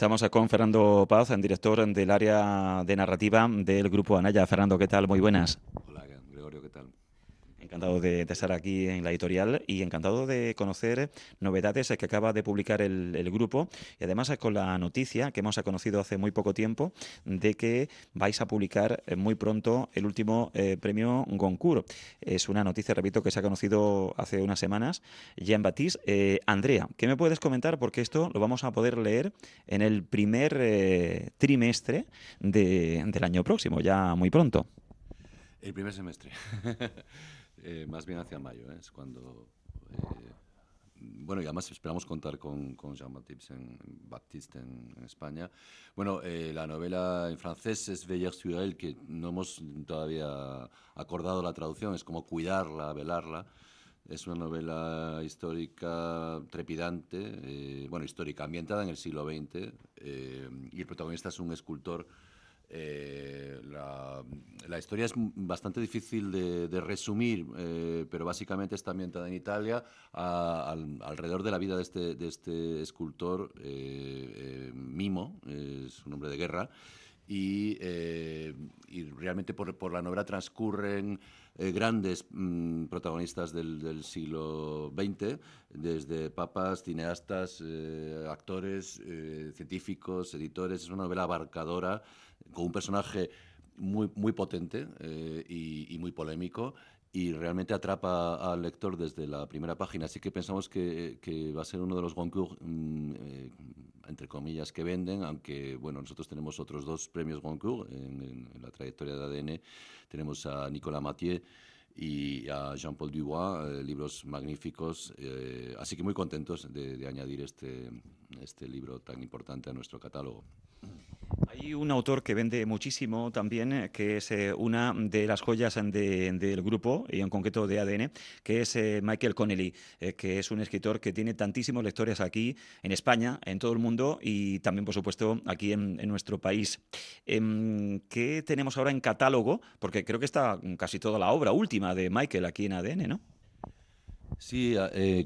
Estamos con Fernando Paz, director del área de narrativa del Grupo Anaya. Fernando, ¿qué tal? Muy buenas. Hola, Gregorio, ¿qué tal? Encantado de, estar aquí en la editorial y encantado de conocer novedades que acaba de publicar el, grupo y además con la noticia que hemos conocido hace muy poco tiempo de que vais a publicar eh, muy pronto el último eh, premio Goncourt. Es una noticia, repito, que se ha conocido hace unas semanas. Jean Baptiste. Eh, Andrea, ¿qué me puedes comentar? Porque esto lo vamos a poder leer en el primer trimestre del año próximo, ya muy pronto. El primer semestre. Eh, más bien hacia mayo, ¿eh? es cuando... Eh, bueno, y además esperamos contar con, con Jean-Baptiste en, Baptiste en, España. Bueno, la novela en francés es Veiller sur que no hemos todavía acordado la traducción, es como cuidarla, velarla. Es una novela histórica trepidante, bueno, histórica, ambientada en el siglo XX, y el protagonista es un escultor eh, la, historia es bastante difícil de, resumir, eh, pero básicamente está ambientada en Italia alrededor de la vida de este, este escultor eh, Mimo, es un hombre de guerra, y, realmente por, la novela transcurren grandes mm, protagonistas del, siglo XX, desde papas, cineastas, actores, científicos, editores. Es una novela abarcadora con un personaje muy, muy potente eh, y, muy polémico y realmente atrapa al lector desde la primera página. Así que pensamos que, va a ser uno de los Goncourt, mm, eh, entre comillas, que venden, aunque bueno, nosotros tenemos otros dos premios Goncourt en, la trayectoria de ADN. Tenemos a Nicolas Mathieu y a Jean-Paul Dubois, eh, libros magníficos. así que muy contentos de, de añadir este, este libro tan importante a nuestro catálogo. Hay un autor que vende muchísimo también, eh, que es eh, una de las joyas del grupo, y en concreto de ADN, que es eh, Michael Connelly, que es un escritor que tiene tantísimos lectores aquí en España, en todo el mundo y también, por supuesto, aquí en, nuestro país. Em, ¿Qué tenemos ahora en catálogo? Porque creo que está casi toda la obra última de Michael aquí en ADN, ¿no? Sí,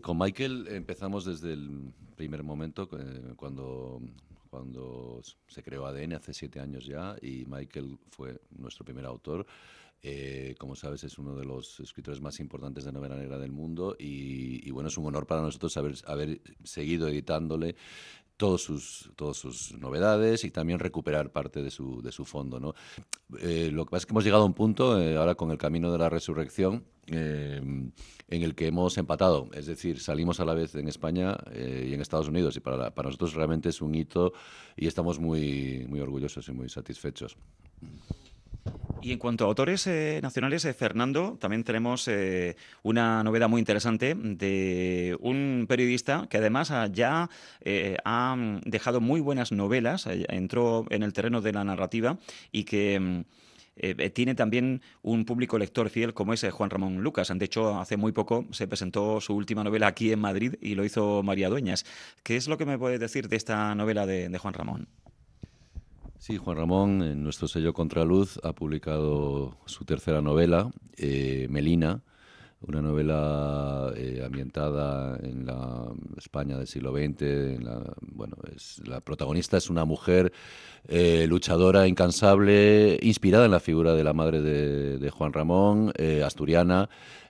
con Michael empezamos desde el primer momento, cuando cuando se creó ADN hace siete años ya y Michael fue nuestro primer autor. Eh, como sabes, es uno de los escritores más importantes de novela negra del mundo y, bueno, es un honor para nosotros haber, seguido editándole todos sus, todas sus novedades y también recuperar parte de su, de su fondo. ¿no? Eh, lo que pasa es que hemos llegado a un punto, eh, ahora con el camino de la resurrección, en el que hemos empatado. Es decir, salimos a la vez en España y en Estados Unidos y para, para nosotros realmente es un hito y estamos muy, muy orgullosos y muy satisfechos. Y en cuanto a autores eh, nacionales, eh, Fernando, también tenemos eh, una novedad muy interesante de un periodista que además ya ha dejado muy buenas novelas, entró en el terreno de la narrativa y que... Mm, tiene también un público lector fiel como es Juan Ramón Lucas. De hecho, hace muy poco se presentó su última novela aquí en Madrid y lo hizo María Dueñas. ¿Qué es lo que me puede decir de esta novela de Juan Ramón? Sí, Juan Ramón, en nuestro sello Contraluz, ha publicado su tercera novela, eh, Melina, una novela eh, ambientada en la España del siglo XX. bueno, es, la protagonista es una mujer eh, luchadora, incansable, inspirada en la figura de la madre de Juan Ramón, asturiana.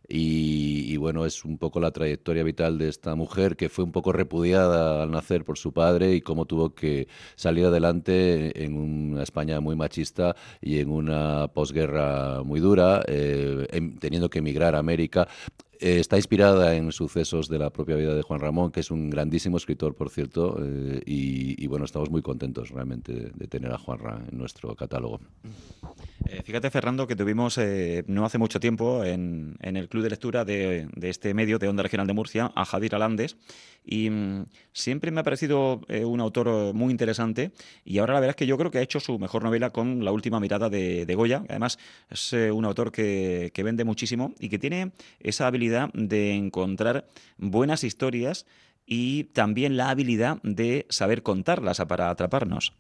Y, bueno, es un poco la trayectoria vital de esta mujer que fue un poco repudiada al nacer por su padre y cómo tuvo que salir adelante en una España muy machista y en una posguerra muy dura, eh, em, teniendo que emigrar a América. Eh, está inspirada en sucesos de la propia vida de Juan Ramón, que es un grandísimo escritor, por cierto, eh, y, bueno, estamos muy contentos realmente de, tener a Juan Ramón en nuestro catálogo. Eh, fíjate, Fernando, que tuvimos no hace mucho tiempo en, el club de lectura de, este medio de Onda Regional de Murcia a Javier Alandes y mm, siempre me ha parecido un autor muy interesante y ahora la verdad es que yo creo que ha hecho su mejor novela con La última mirada de, Goya. Además, es un autor que, que vende muchísimo y que tiene esa habilidad de encontrar buenas historias y también la habilidad de saber contarlas para atraparnos.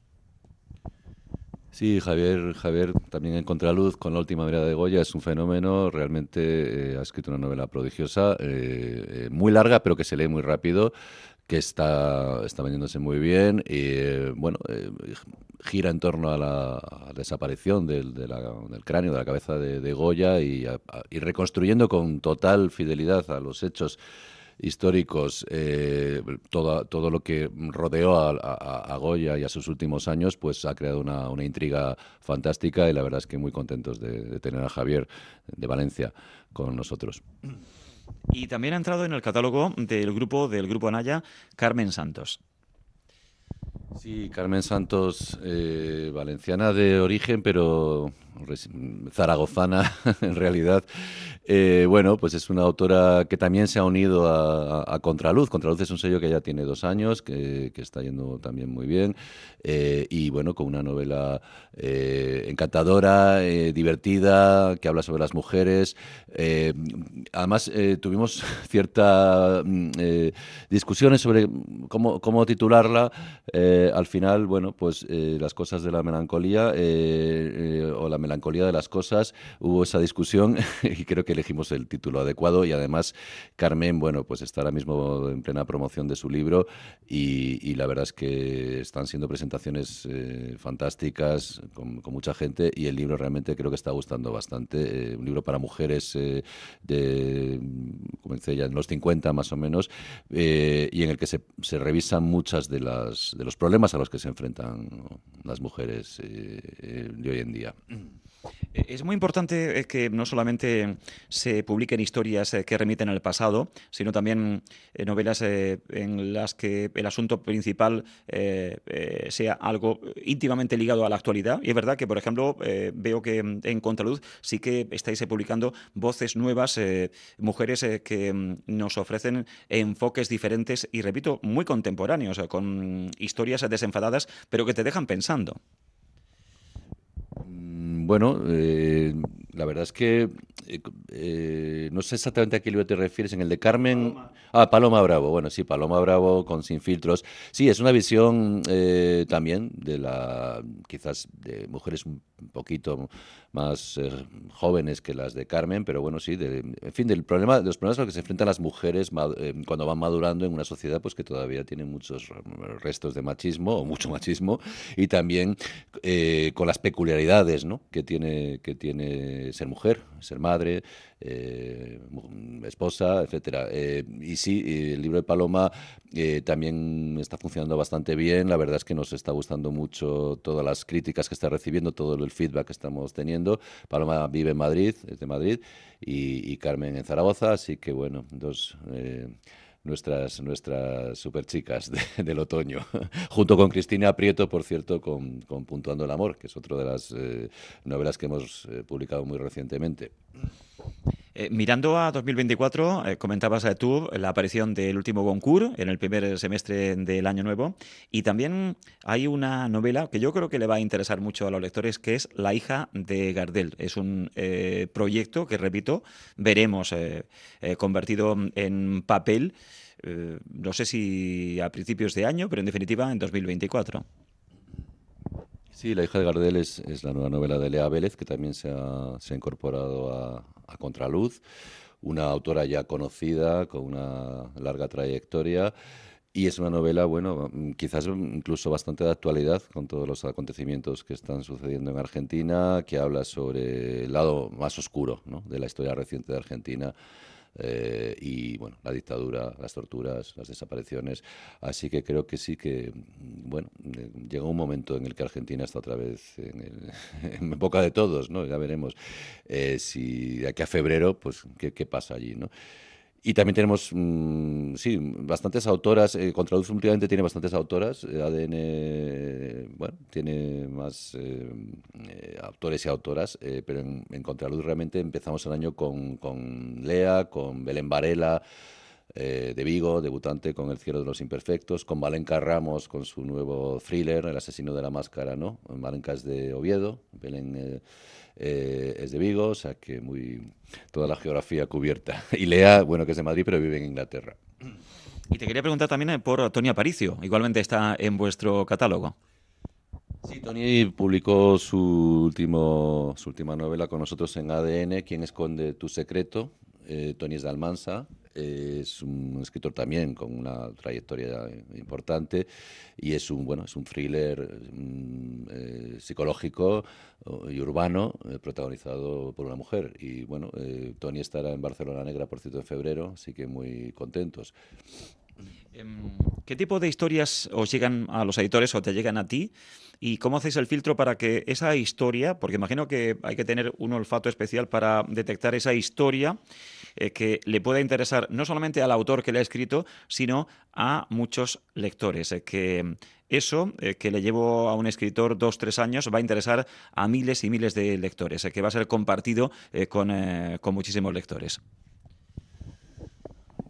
Sí, Javier, Javier también en Contraluz con la última mirada de Goya es un fenómeno, realmente eh, ha escrito una novela prodigiosa, eh, eh, muy larga pero que se lee muy rápido, que está, está vendiéndose muy bien y bueno, gira en torno a la, desaparición del, del, cráneo, de la cabeza de, Goya y, reconstruyendo con total fidelidad a los hechos históricos, eh, todo, todo lo que rodeó a, Goya y a sus últimos años, pues ha creado una, una intriga fantástica y la verdad es que muy contentos de, de tener a Javier de Valencia con nosotros. Y también ha entrado en el catálogo del grupo del grupo Anaya Carmen Santos. Sí, Carmen Santos, eh, valenciana de origen, pero zaragozana en realidad. Eh, bueno, pues es una autora que también se ha unido a, Contraluz. Contraluz es un sello que ya tiene dos años, que, está yendo también muy bien. Eh, y bueno, con una novela eh, encantadora, divertida, que habla sobre las mujeres. además, tuvimos ciertas mm, discusiones sobre cómo, cómo titularla. al final, bueno, pues las cosas de la melancolía o la melancolía de las cosas, hubo esa discusión y creo que elegimos el título adecuado y además Carmen, bueno, pues está ahora mismo en plena promoción de su libro y, la verdad es que están siendo presentaciones eh, fantásticas con, mucha gente y el libro realmente creo que está gustando bastante. Eh, un libro para mujeres eh, de, comencé ya en los 50 más o menos, y en el que se, se, revisan muchas de, las, de los problemas a los que se enfrentan las mujeres de hoy en día. Eh, es muy importante eh, que no solamente se publiquen historias eh, que remiten al pasado, sino también novelas en las que el asunto principal sea algo íntimamente ligado a la actualidad. Y es verdad que, por ejemplo, veo que en Contraluz sí que estáis publicando voces nuevas, mujeres que mm, nos ofrecen enfoques diferentes y, repito, muy contemporáneos, con historias desenfadadas, pero que te dejan pensando. Bueno, eh, la verdad es que eh, eh, no sé exactamente a qué libro te refieres. En el de Carmen. Paloma. Ah, Paloma Bravo. Bueno, sí, Paloma Bravo con Sin Filtros. Sí, es una visión también de la. quizás de mujeres un poquito más jóvenes que las de Carmen, pero bueno, sí, en fin, del problema, de los problemas a los que se enfrentan las mujeres cuando van madurando en una sociedad pues que todavía tiene muchos restos de machismo o mucho machismo y también con las peculiaridades ¿no? que tiene que tiene ser mujer, ser madre, eh, esposa, etcétera. Eh, y sí, el libro de Paloma eh, también está funcionando bastante bien. La verdad es que nos está gustando mucho todas las críticas que está recibiendo, todo el feedback que estamos teniendo. Paloma vive en Madrid, es de Madrid, y, Carmen en Zaragoza, así que bueno, dos nuestras, nuestras super chicas del otoño, junto con Cristina Prieto, por cierto, con, con Puntuando el Amor, que es otra de las eh, novelas que hemos eh, publicado muy recientemente. Eh, mirando a 2024, eh, comentabas a tú la aparición del último Goncourt en el primer semestre del año nuevo y también hay una novela que yo creo que le va a interesar mucho a los lectores que es La hija de Gardel. Es un eh, proyecto que, repito, veremos convertido en papel, no sé si a principios de año, pero en definitiva en 2024. Sí, La hija de Gardel es, la nueva novela de Lea Vélez, que también se ha, incorporado a Contraluz, una autora ya conocida, con una larga trayectoria. Y es una novela, bueno, quizás incluso bastante de actualidad con todos los acontecimientos que están sucediendo en Argentina, que habla sobre el lado más oscuro de la historia reciente de Argentina eh, y bueno, la dictadura, las torturas, las desapariciones. Así que creo que sí que, mm, bueno, eh, llega un momento en el que Argentina está otra vez en, en boca de todos, ¿no? Ya veremos eh, si de aquí a febrero, pues, qué pasa allí, ¿no? Y también tenemos, mm, sí, bastantes autoras. Eh, Contraluz últimamente tiene bastantes autoras. Eh, ADN, bueno, tiene más eh, eh, autores y autoras, pero en, en, Contraluz realmente empezamos el año con, con Lea, con Belén Varela, de Vigo, debutante con El cielo de los imperfectos, con Valenca Ramos con su nuevo thriller, El asesino de la máscara, ¿no? Valenca es de Oviedo, Belén eh, es de Vigo, o sea que muy toda la geografía cubierta. Y Lea, bueno, que es de Madrid, pero vive en Inglaterra. Y te quería preguntar también eh, por Tony Aparicio, igualmente está en vuestro catálogo. Sí, Tony publicó su, último, su última novela con nosotros en ADN, Quien esconde tu secreto. Eh, Tony es de Almansa, es un escritor también con una trayectoria importante y es un bueno es un thriller eh, psicológico y urbano eh, protagonizado por una mujer. Y bueno eh, Tony estará en Barcelona Negra por cierto en febrero así que muy contentos ¿Qué tipo de historias os llegan a los editores o te llegan a ti? ¿Y cómo hacéis el filtro para que esa historia, porque imagino que hay que tener un olfato especial para detectar esa historia eh, que le pueda interesar no solamente al autor que le ha escrito, sino a muchos lectores? Eh, que eso eh, que le llevo a un escritor dos, tres años va a interesar a miles y miles de lectores, que va a ser compartido con, con muchísimos lectores.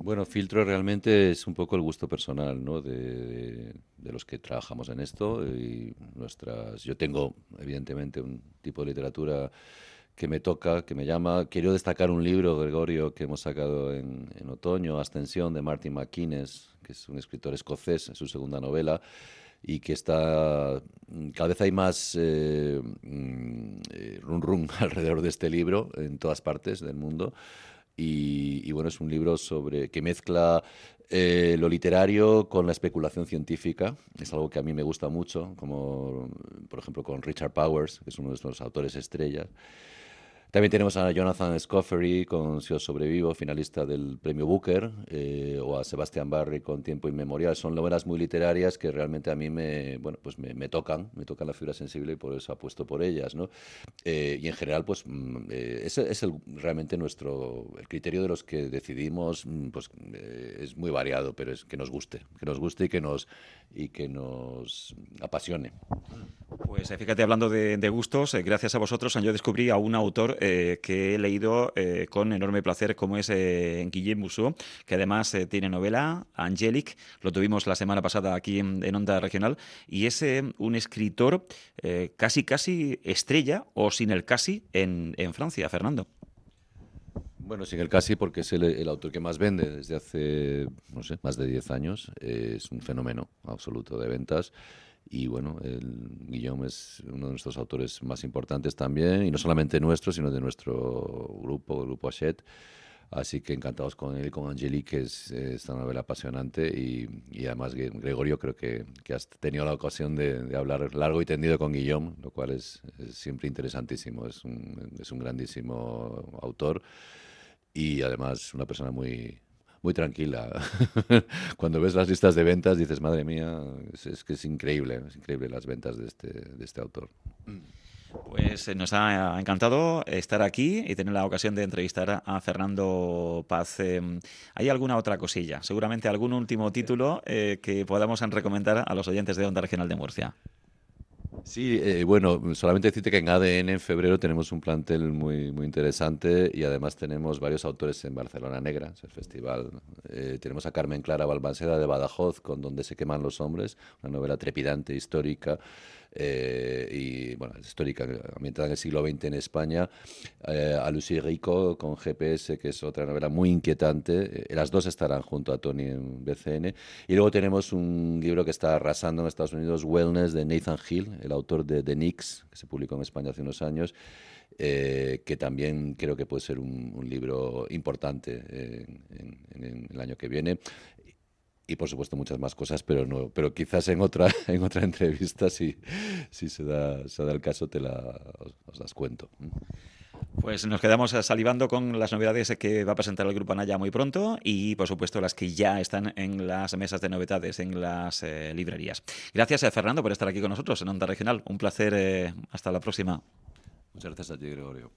Bueno, filtro realmente es un poco el gusto personal ¿no? de, los que trabajamos en esto. Y nuestras, yo tengo, evidentemente, un tipo de literatura que me toca, que me llama. Quiero destacar un libro, Gregorio, que hemos sacado en, otoño, Ascensión, de Martin McInnes, que es un escritor escocés, es su segunda novela, y que está. Cada vez hay más eh, mm, eh, run run alrededor de este libro en todas partes del mundo. Y, bueno, es un libro sobre que mezcla eh, lo literario con la especulación científica. Es algo que a mí me gusta mucho, como por ejemplo con Richard Powers, que es uno de nuestros autores estrellas. También tenemos a Jonathan Scoffery con Si os sobrevivo, finalista del premio Booker, eh, o a Sebastián Barry con Tiempo Inmemorial. Son novelas muy literarias que realmente a mí me, bueno, pues me, tocan, me tocan la fibra sensible y por eso apuesto por ellas. ¿no? Eh, y en general, pues mm, eh, ese es el, realmente nuestro, el criterio de los que decidimos, mm, pues es muy variado, pero es que nos guste, que nos guste y que nos, y que nos apasione. Pues fíjate, hablando de, gustos, gracias a vosotros yo descubrí a un autor eh, que he leído eh, con enorme placer, como es eh, Guillaume Musso, que además tiene novela, Angelic, lo tuvimos la semana pasada aquí en, Onda Regional, y es un escritor casi, casi estrella, o sin el casi, en, Francia, Fernando. Bueno, sin el casi porque es el, autor que más vende desde hace, no sé, más de 10 años. Es un fenómeno absoluto de ventas. Y bueno, el Guillaume es uno de nuestros autores más importantes también, y no solamente nuestro, sino de nuestro grupo, el Grupo Hachette. Así que encantados con él con Angelique, que es esta novela apasionante. Y, y, además, Gregorio, creo que, que has tenido la ocasión de, hablar largo y tendido con Guillaume, lo cual es, es siempre interesantísimo. Es un, es un grandísimo autor y además una persona muy, muy tranquila. Cuando ves las listas de ventas dices, madre mía, es, que es increíble, es increíble las ventas de este, de este autor. Pues eh, nos ha encantado estar aquí y tener la ocasión de entrevistar a Fernando Paz. Em, ¿Hay alguna otra cosilla? Seguramente algún último título eh, que podamos recomendar a los oyentes de Onda Regional de Murcia. Sí, eh, bueno, solamente decirte que en ADN en febrero tenemos un plantel muy, muy interesante y además tenemos varios autores en Barcelona Negra, es el festival. Eh, tenemos a Carmen Clara Balbanceda de Badajoz con Donde se queman los hombres, una novela trepidante, histórica. Eh, y bueno, histórica, ambientada en el siglo XX en España, eh, a Lucy Rico con GPS, que es otra novela muy inquietante. Eh, las dos estarán junto a Tony en BCN. Y luego tenemos un libro que está arrasando en Estados Unidos, Wellness, de Nathan Hill, el autor de The Nix, que se publicó en España hace unos años. que también creo que puede ser un, libro importante en, el año que viene y por supuesto muchas más cosas, pero no, pero quizás en otra, en otra entrevista, si, si se, da, se da el caso, te la, os, las cuento. Pues nos quedamos salivando con las novedades que va a presentar el Grupo Anaya muy pronto y, por supuesto, las que ya están en las mesas de novedades, en las eh, librerías. Gracias, a eh, Fernando, por estar aquí con nosotros en Onda Regional. Un placer. Eh, hasta la próxima. Muchas gracias a ti, Gregorio.